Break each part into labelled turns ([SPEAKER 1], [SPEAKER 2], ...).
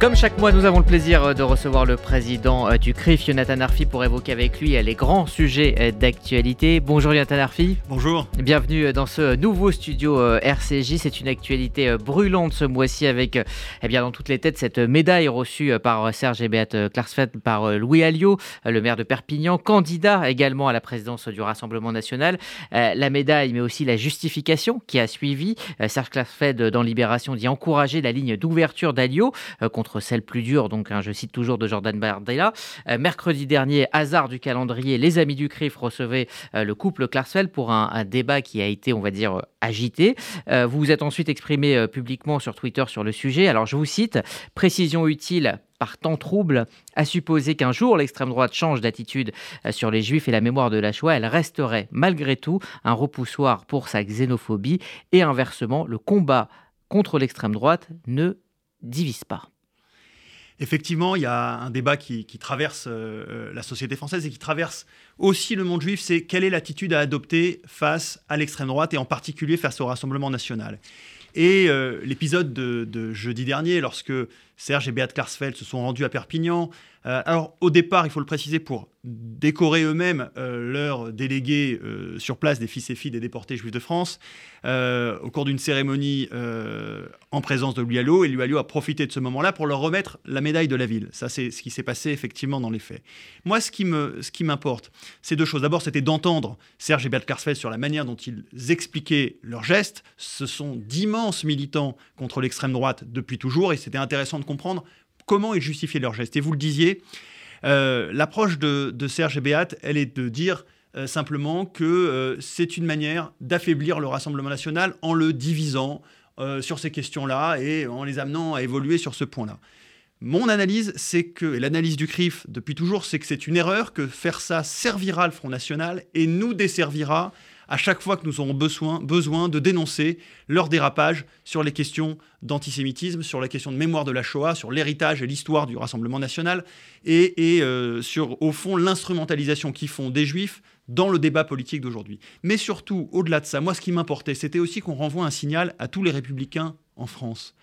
[SPEAKER 1] Comme chaque mois, nous avons le plaisir euh, de recevoir le président euh, du CRIF, Jonathan Arfi, pour évoquer avec lui euh, les grands sujets d'actualité. Bonjour Jonathan Arfi.
[SPEAKER 2] Bonjour.
[SPEAKER 1] Bienvenue dans ce nouveau studio RCJ. C'est une actualité brûlante ce mois-ci avec, eh bien, dans toutes les têtes, cette médaille reçue par Serge et Beate Klarsfeld par Louis Alliot, le maire de Perpignan, candidat également à la présidence du Rassemblement national. La médaille, mais aussi la justification qui a suivi. Serge Klarsfeld, dans Libération, dit encourager la ligne d'ouverture d'Alliot contre celle plus dure, donc hein, je cite toujours de Jordan Bardella. Euh, mercredi dernier, hasard du calendrier, les amis du CRIF recevaient euh, le couple Klarsfeld pour un, débat qui a été, on va dire, euh, agité. vous vous êtes ensuite exprimé publiquement sur Twitter sur le sujet. Alors je vous cite, précision utile par temps trouble, à supposer qu'un jour l'extrême droite change d'attitude sur les juifs et la mémoire de la Shoah, elle resterait malgré tout un repoussoir pour sa xénophobie et inversement, le combat contre l'extrême droite ne divise pas.
[SPEAKER 2] Effectivement, il y a un débat qui, traverse euh, euh, la société française et qui traverse aussi le monde juif, c'est quelle est l'attitude à adopter face à l'extrême droite et en particulier face au Rassemblement national. Et euh, l'épisode de, jeudi dernier, lorsque Serge et Beat Klarsfeld se sont rendus à Perpignan, alors au départ, il faut le préciser, pour décorer eux-mêmes euh, leurs délégués euh, sur place des fils et filles des déportés juifs de France euh, au cours d'une cérémonie en présence de Alliot. Et Alliot a profité de ce moment-là pour leur remettre la médaille de la ville. Ça, c'est ce qui s'est passé effectivement dans les faits. Moi, ce qui m'importe, c'est deux choses. D'abord, c'était d'entendre Serge et Bert Karsfeld sur la manière dont ils expliquaient leurs gestes. Ce sont d'immenses militants contre l'extrême droite depuis toujours et c'était intéressant de comprendre comment ils justifiaient leurs gestes. Et vous le disiez, euh, l'approche de, Serge et Béat, elle est de dire euh, simplement que euh, c'est une manière d'affaiblir le Rassemblement national en le divisant sur ces questions-là et en les amenant à évoluer sur ce point-là. Mon analyse, c'est que, et l'analyse du CRIF depuis toujours, c'est que c'est une erreur, que faire ça servira le Front National et nous desservira à chaque fois que nous aurons besoin, de dénoncer leur dérapage sur les questions d'antisémitisme, sur la question de mémoire de la Shoah, sur l'héritage et l'histoire du Rassemblement national, et, euh, sur, au fond, l'instrumentalisation qu'ils font des Juifs dans le débat politique d'aujourd'hui. Mais surtout, au-delà de ça, moi, ce qui m'importait, c'était aussi qu'on renvoie un signal à tous les républicains en France.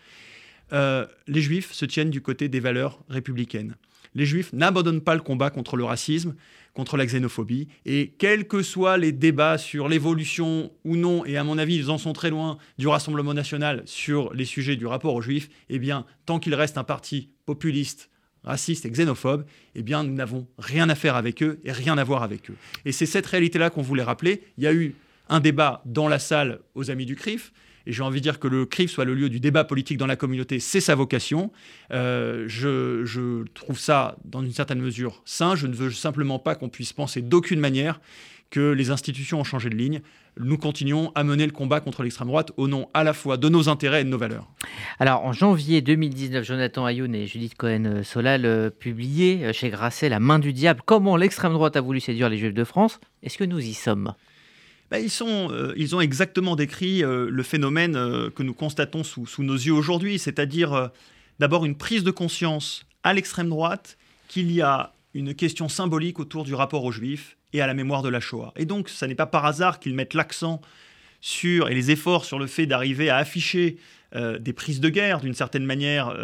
[SPEAKER 2] Euh, les Juifs se tiennent du côté des valeurs républicaines. Les Juifs n'abandonnent pas le combat contre le racisme, contre la xénophobie. Et quels que soient les débats sur l'évolution ou non, et à mon avis, ils en sont très loin du Rassemblement national sur les sujets du rapport aux Juifs, eh bien, tant qu'il reste un parti populiste, raciste et xénophobe, eh bien, nous n'avons rien à faire avec eux et rien à voir avec eux. Et c'est cette réalité-là qu'on voulait rappeler. Il y a eu un débat dans la salle aux Amis du CRIF. Et j'ai envie de dire que le CRIF soit le lieu du débat politique dans la communauté, c'est sa vocation. Euh, je, trouve ça, dans une certaine mesure, sain. Je ne veux simplement pas qu'on puisse penser d'aucune manière que les institutions ont changé de ligne. Nous continuons à mener le combat contre l'extrême droite au nom à la fois de nos intérêts et de nos valeurs.
[SPEAKER 1] Alors, en janvier 2019, Jonathan Ayoun et Judith Cohen-Solal euh, publiaient euh, chez Grasset La main du diable, comment l'extrême droite a voulu séduire les Juifs de France. Est-ce que nous y sommes?
[SPEAKER 2] Bah, euh, ils ont exactement décrit euh, le phénomène euh, que nous constatons sous, sous nos yeux aujourd'hui, c'est-à-dire d'abord une prise de conscience à l'extrême droite qu'il y a une question symbolique autour du rapport aux juifs et à la mémoire de la Shoah. Et donc, ce n'est pas par hasard qu'ils mettent l'accent sur et les efforts sur le fait d'arriver à afficher des prises de guerre d'une certaine manière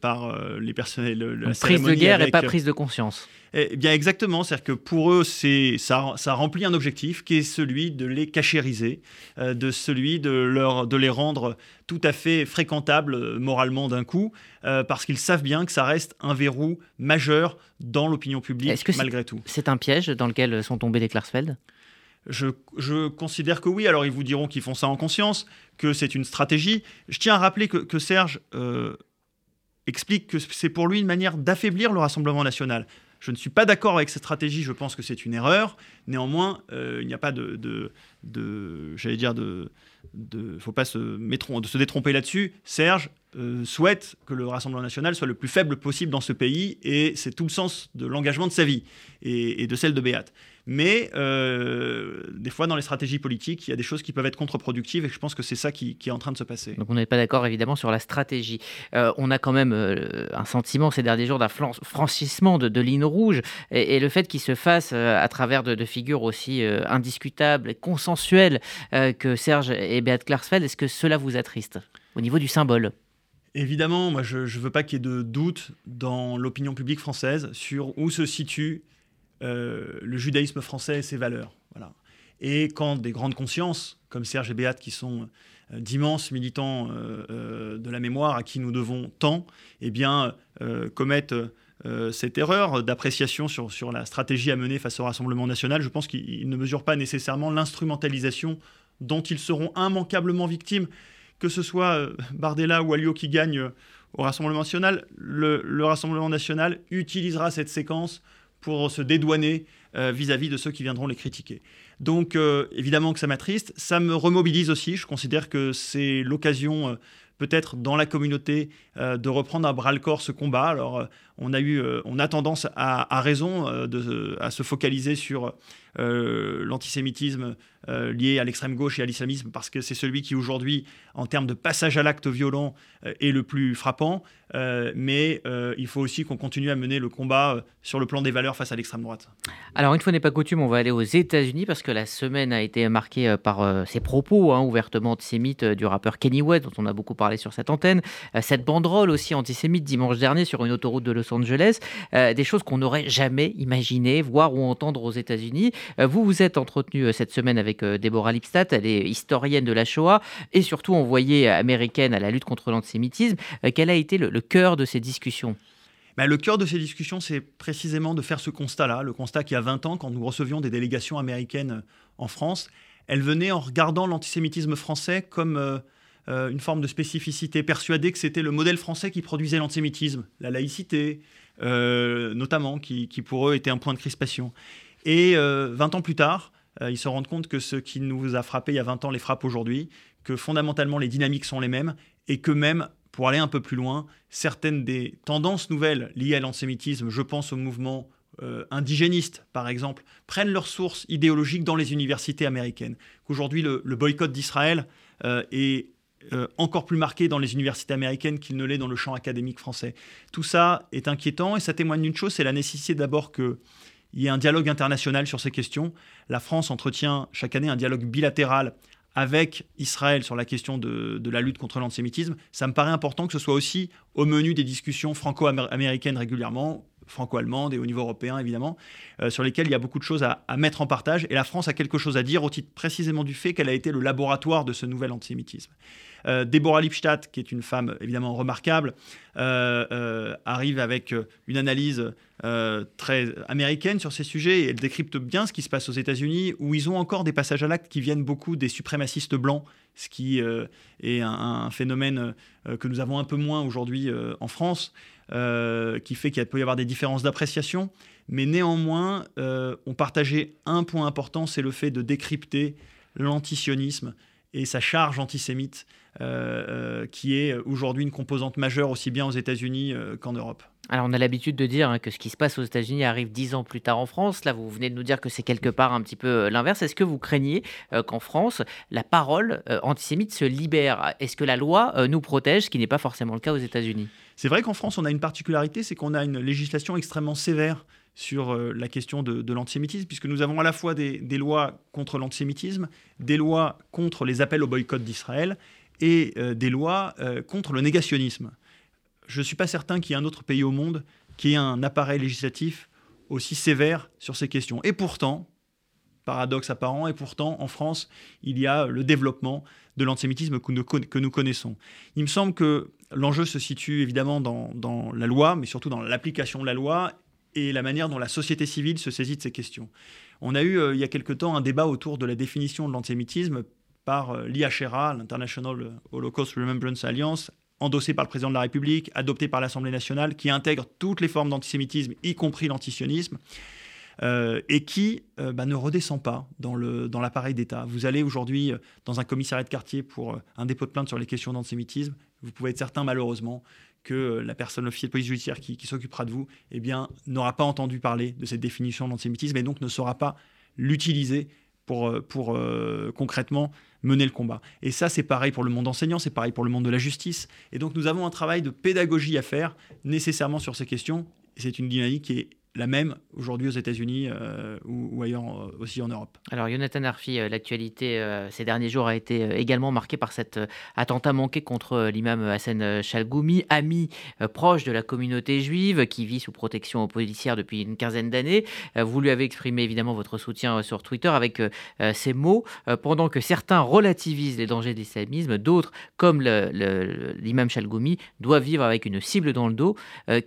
[SPEAKER 2] par les personnels.
[SPEAKER 1] La prise de guerre et pas prise de conscience.
[SPEAKER 2] Eh bien exactement, c'est-à-dire que pour eux, c'est ça, ça, remplit un objectif qui est celui de les cachériser, euh, de celui de, leur, de les rendre tout à fait fréquentables euh, moralement d'un coup, euh, parce qu'ils savent bien que ça reste un verrou majeur dans l'opinion publique malgré tout.
[SPEAKER 1] C'est un piège dans lequel sont tombés les Klarsfeld?
[SPEAKER 2] Je, considère que oui. Alors, ils vous diront qu'ils font ça en conscience, que c'est une stratégie. Je tiens à rappeler que, Serge explique que c'est pour lui une manière d'affaiblir le Rassemblement national. Je ne suis pas d'accord avec cette stratégie, je pense que c'est une erreur. Néanmoins, euh, il n'y a pas de, j'allais dire, de, de, faut pas se, de se détromper là-dessus. Serge euh, souhaite que le Rassemblement national soit le plus faible possible dans ce pays, et c'est tout le sens de l'engagement de sa vie et, et de celle de Béate. Mais euh, des fois, dans les stratégies politiques, il y a des choses qui peuvent être contre-productives et je pense que c'est ça qui, est en train de se passer.
[SPEAKER 1] Donc on n'est pas d'accord évidemment sur la stratégie. Euh, on a quand même euh, un sentiment ces derniers jours d'un franchissement de, de ligne rouge et, le fait qu'il se fasse à travers de, figures aussi indiscutables et consensuelles que Serge et Beat Klarsfeld, est-ce que cela vous attriste au niveau du symbole?
[SPEAKER 2] Évidemment, moi je ne veux pas qu'il y ait de doute dans l'opinion publique française sur où se situe le judaïsme français et ses valeurs. Voilà. Et quand des grandes consciences, comme Serge et Béat, qui sont euh, d'immenses militants euh, de la mémoire à qui nous devons tant, eh bien, commettent cette erreur d'appréciation sur, sur la stratégie à mener face au Rassemblement national, je pense qu'ils ne mesurent pas nécessairement l'instrumentalisation dont ils seront immanquablement victimes, que ce soit Bardella ou Alliot qui gagnent au Rassemblement national. le Rassemblement national utilisera cette séquence pour se dédouaner euh, vis-à-vis de ceux qui viendront les critiquer. Donc euh, évidemment que ça m'attriste, ça me remobilise aussi, je considère que c'est l'occasion euh, peut-être dans la communauté de reprendre à bras le corps ce combat. Alors on a eu, on a tendance à, raison de, à se focaliser sur l'antisémitisme lié à l'extrême gauche et à l'islamisme parce que c'est celui qui aujourd'hui, en termes de passage à l'acte violent, est le plus frappant. Euh, mais euh, il faut aussi qu'on continue à mener le combat euh, sur le plan des valeurs face à l'extrême droite.
[SPEAKER 1] Alors, une fois n'est pas coutume, on va aller aux États-Unis parce que la semaine a été marquée par ces propos hein, ouvertement antisémites du rappeur Kenny West, dont on a beaucoup parlé sur cette antenne. cette banderole aussi antisémite dimanche dernier sur une autoroute de Los Angeles. des choses qu'on n'aurait jamais imaginé voir ou entendre aux États-Unis. vous vous êtes entretenu cette semaine avec Deborah Lipstadt, elle est historienne de la Shoah et surtout envoyée américaine à la lutte contre l'antisémitisme. quel a été le cœur de ces discussions?
[SPEAKER 2] Bah, le cœur de ces discussions, c'est précisément de faire ce constat-là, le constat qu'il y a 20 ans, quand nous recevions des délégations américaines en France, elles venaient en regardant l'antisémitisme français comme euh, euh, une forme de spécificité, persuadées que c'était le modèle français qui produisait l'antisémitisme, la laïcité, euh, notamment, qui, qui, pour eux était un point de crispation. Et 20 ans plus tard, ils se rendent compte que ce qui nous a frappé il y a 20 ans les frappe aujourd'hui, que fondamentalement les dynamiques sont les mêmes, et que même pour aller un peu plus loin, certaines des tendances nouvelles liées à l'antisémitisme, je pense au mouvement euh, indigéniste par exemple, prennent leur source idéologique dans les universités américaines. Qu'aujourd'hui, le, boycott d'Israël euh, est euh, encore plus marqué dans les universités américaines qu'il ne l'est dans le champ académique français. Tout ça est inquiétant et ça témoigne d'une chose, c'est la nécessité d'abord qu'il y ait un dialogue international sur ces questions. La France entretient chaque année un dialogue bilatéral avec Israël sur la question de, la lutte contre l'antisémitisme, ça me paraît important que ce soit aussi au menu des discussions franco-américaines régulièrement, franco-allemandes et au niveau européen évidemment, euh, sur lesquelles il y a beaucoup de choses à, mettre en partage. Et la France a quelque chose à dire au titre précisément du fait qu'elle a été le laboratoire de ce nouvel antisémitisme. Euh, Deborah Lipstadt, qui est une femme évidemment remarquable, euh, euh, arrive avec une analyse très américaine sur ces sujets et elle décrypte bien ce qui se passe aux États-Unis, où ils ont encore des passages à l'acte qui viennent beaucoup des suprémacistes blancs, ce qui est un, phénomène que nous avons un peu moins aujourd'hui en France, qui fait qu'il peut y avoir des différences d'appréciation. Mais néanmoins, on partageait un point important, c'est le fait de décrypter l'antisionisme et sa charge antisémite, euh, euh, qui est aujourd'hui une composante majeure aussi bien aux États-Unis euh, qu'en Europe.
[SPEAKER 1] Alors on a l'habitude de dire hein, que ce qui se passe aux États-Unis arrive dix ans plus tard en France. Là, vous venez de nous dire que c'est quelque part un petit peu l'inverse. Est-ce que vous craignez qu'en France, la parole antisémite se libère? Est-ce que la loi nous protège, ce qui n'est pas forcément le cas aux États-Unis?
[SPEAKER 2] C'est vrai qu'en France, on a une particularité, c'est qu'on a une législation extrêmement sévère sur euh, la question de, l'antisémitisme, puisque nous avons à la fois des, lois contre l'antisémitisme, des lois contre les appels au boycott d'Israël et euh, des lois euh, contre le négationnisme. Je ne suis pas certain qu'il y ait un autre pays au monde qui ait un appareil législatif aussi sévère sur ces questions. Et pourtant, paradoxe apparent, et pourtant, en France, il y a le développement de l'antisémitisme que nous, que nous connaissons. Il me semble que l'enjeu se situe évidemment dans, dans la loi, mais surtout dans l'application de la loi et la manière dont la société civile se saisit de ces questions. On a eu euh, il y a quelque temps un débat autour de la définition de l'antisémitisme par euh, l'IHRA, l'International Holocaust Remembrance Alliance, endossé par le président de la République, adopté par l'Assemblée nationale, qui intègre toutes les formes d'antisémitisme, y compris l'antisionisme. Euh, et qui bah, ne redescend pas dans l'appareil d'État. Vous allez aujourd'hui dans un commissariat de quartier pour un dépôt de plainte sur les questions d'antisémitisme, vous pouvez être certain malheureusement que la personne, l'officier de police judiciaire qui, s'occupera de vous, eh bien, n'aura pas entendu parler de cette définition d'antisémitisme et donc ne saura pas l'utiliser pour, euh, euh, concrètement mener le combat. Et ça, c'est pareil pour le monde enseignant, c'est pareil pour le monde de la justice. Et donc, nous avons un travail de pédagogie à faire nécessairement sur ces questions. C'est une dynamique qui est la même aujourd'hui aux États-Unis ou, ailleurs aussi en Europe.
[SPEAKER 1] Alors Jonathan Arfi, l'actualité ces derniers jours a été également marquée par cet attentat manqué contre l'imam Hassan Chalgoumi, ami proche de la communauté juive qui vit sous protection policière depuis une quinzaine d'années. Vous lui avez exprimé évidemment votre soutien sur Twitter avec ces mots, pendant que certains relativisent les dangers de l'islamisme, d'autres, comme l'imam Chalgoumi, doivent vivre avec une cible dans le dos.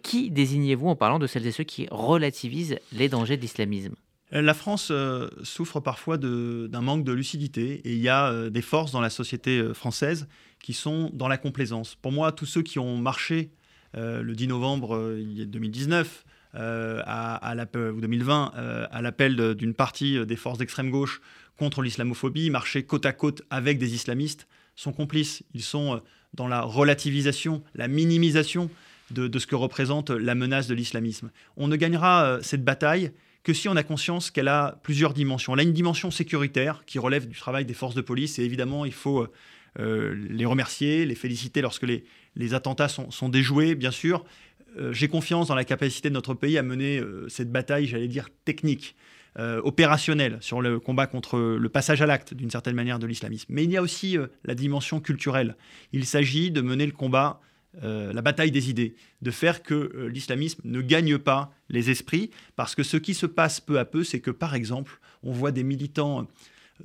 [SPEAKER 1] qui désignez-vous en parlant de celles et ceux qui relativisent les dangers de l'islamisme
[SPEAKER 2] la France euh, souffre parfois d'un manque de lucidité et il y a euh, des forces dans la société euh, française qui sont dans la complaisance. Pour moi, tous ceux qui ont marché le 10 novembre 2019 à, ou 2020 à l'appel d'une partie des forces d'extrême gauche contre l'islamophobie, marchaient côte à côte avec des islamistes, sont complices. Ils sont dans la relativisation, la minimisation de, ce que représente la menace de l'islamisme. On ne gagnera euh, cette bataille que si on a conscience qu'elle a plusieurs dimensions. Elle a une dimension sécuritaire qui relève du travail des forces de police et évidemment il faut euh, les remercier, les féliciter lorsque les, attentats sont, déjoués, bien sûr. Euh, j'ai confiance dans la capacité de notre pays à mener cette bataille, j'allais dire, technique. opérationnelle sur le combat contre le passage à l'acte d'une certaine manière de l'islamisme. Mais il y a aussi la dimension culturelle. Il s'agit de mener le combat euh, la bataille des idées, de faire que euh, l'islamisme ne gagne pas les esprits, parce que ce qui se passe peu à peu, c'est que par exemple, on voit des militants euh,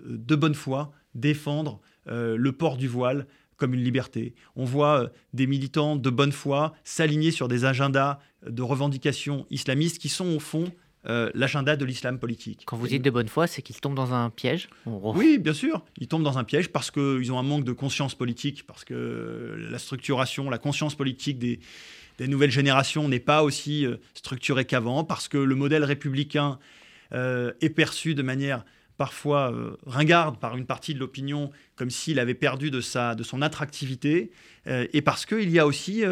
[SPEAKER 2] de bonne foi défendre le port du voile comme une liberté. On voit des militants de bonne foi s'aligner sur des agendas de revendications islamistes qui sont au fond euh, l'agenda de l'islam politique.
[SPEAKER 1] Quand vous dites de bonne foi, c'est qu'ils tombent dans un piège
[SPEAKER 2] Oui, bien sûr. Ils tombent dans un piège parce qu'ils ont un manque de conscience politique, parce que la structuration, la conscience politique des, nouvelles générations n'est pas aussi euh, structurée qu'avant, parce que le modèle républicain euh, est perçu de manière parfois ringarde par une partie de l'opinion, comme s'il avait perdu de, sa, de son attractivité, et parce qu'il y a aussi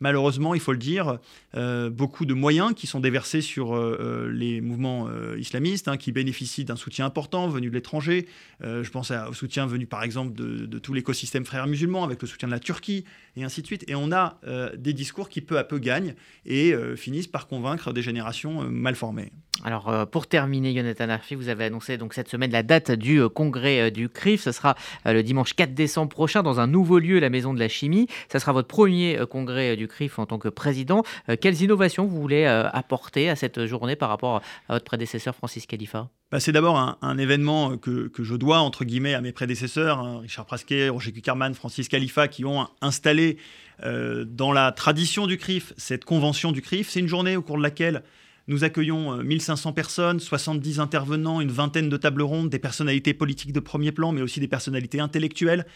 [SPEAKER 2] malheureusement, il faut le dire, euh, beaucoup de moyens qui sont déversés sur euh, euh, les mouvements islamistes, hein, qui bénéficient d'un soutien important venu de l'étranger. je pense au soutien venu, par exemple, de, de tout l'écosystème frère musulman, avec le soutien de la Turquie, et ainsi de suite. Et on a des discours qui peu à peu gagnent et finissent par convaincre des générations mal formées.
[SPEAKER 1] Alors, pour terminer, Jonathan Arfi, vous avez annoncé donc cette semaine la date du congrès du CRIF. Ce sera le dimanche 4 décembre prochain dans un nouveau lieu, la Maison de la Chimie. Ce sera votre premier congrès du CRIF en tant que président. Euh, quelles innovations vous voulez euh, apporter à cette journée par rapport à votre prédécesseur Francis Khalifa?
[SPEAKER 2] Bah, c'est d'abord un, événement que, je dois, entre guillemets, à mes prédécesseurs, hein, Richard Prasquet, Roger Kuckerman, Francis Khalifa, qui ont installé euh, dans la tradition du CRIF cette convention du CRIF. C'est une journée au cours de laquelle nous accueillons 1500 personnes, 70 intervenants, une vingtaine de tables rondes, des personnalités politiques de premier plan, mais aussi des personnalités intellectuelles.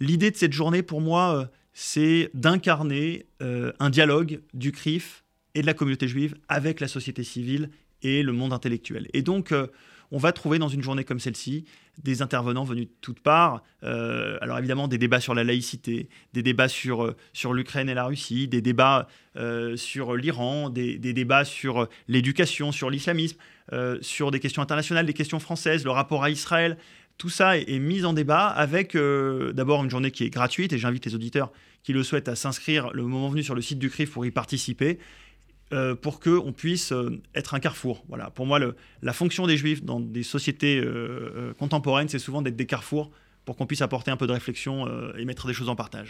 [SPEAKER 2] L'idée de cette journée, pour moi, c'est d'incarner euh, un dialogue du CRIF et de la communauté juive avec la société civile et le monde intellectuel. Et donc, euh, on va trouver dans une journée comme celle-ci des intervenants venus de toutes parts. Euh, alors évidemment, des débats sur la laïcité, des débats sur, sur l'Ukraine et la Russie, des débats sur l'Iran, des, des, débats sur l'éducation, sur l'islamisme, sur des questions internationales, des questions françaises, le rapport à Israël. Tout ça est, mis en débat avec d'abord une journée qui est gratuite et j'invite les auditeurs qui le souhaitent à s'inscrire le moment venu sur le site du CRIF pour y participer. Euh, pour qu'on puisse euh, être un carrefour. Pour moi, la fonction des juifs dans des sociétés euh, contemporaines, c'est souvent d'être des carrefours pour qu'on puisse apporter un peu de réflexion et mettre des choses en partage.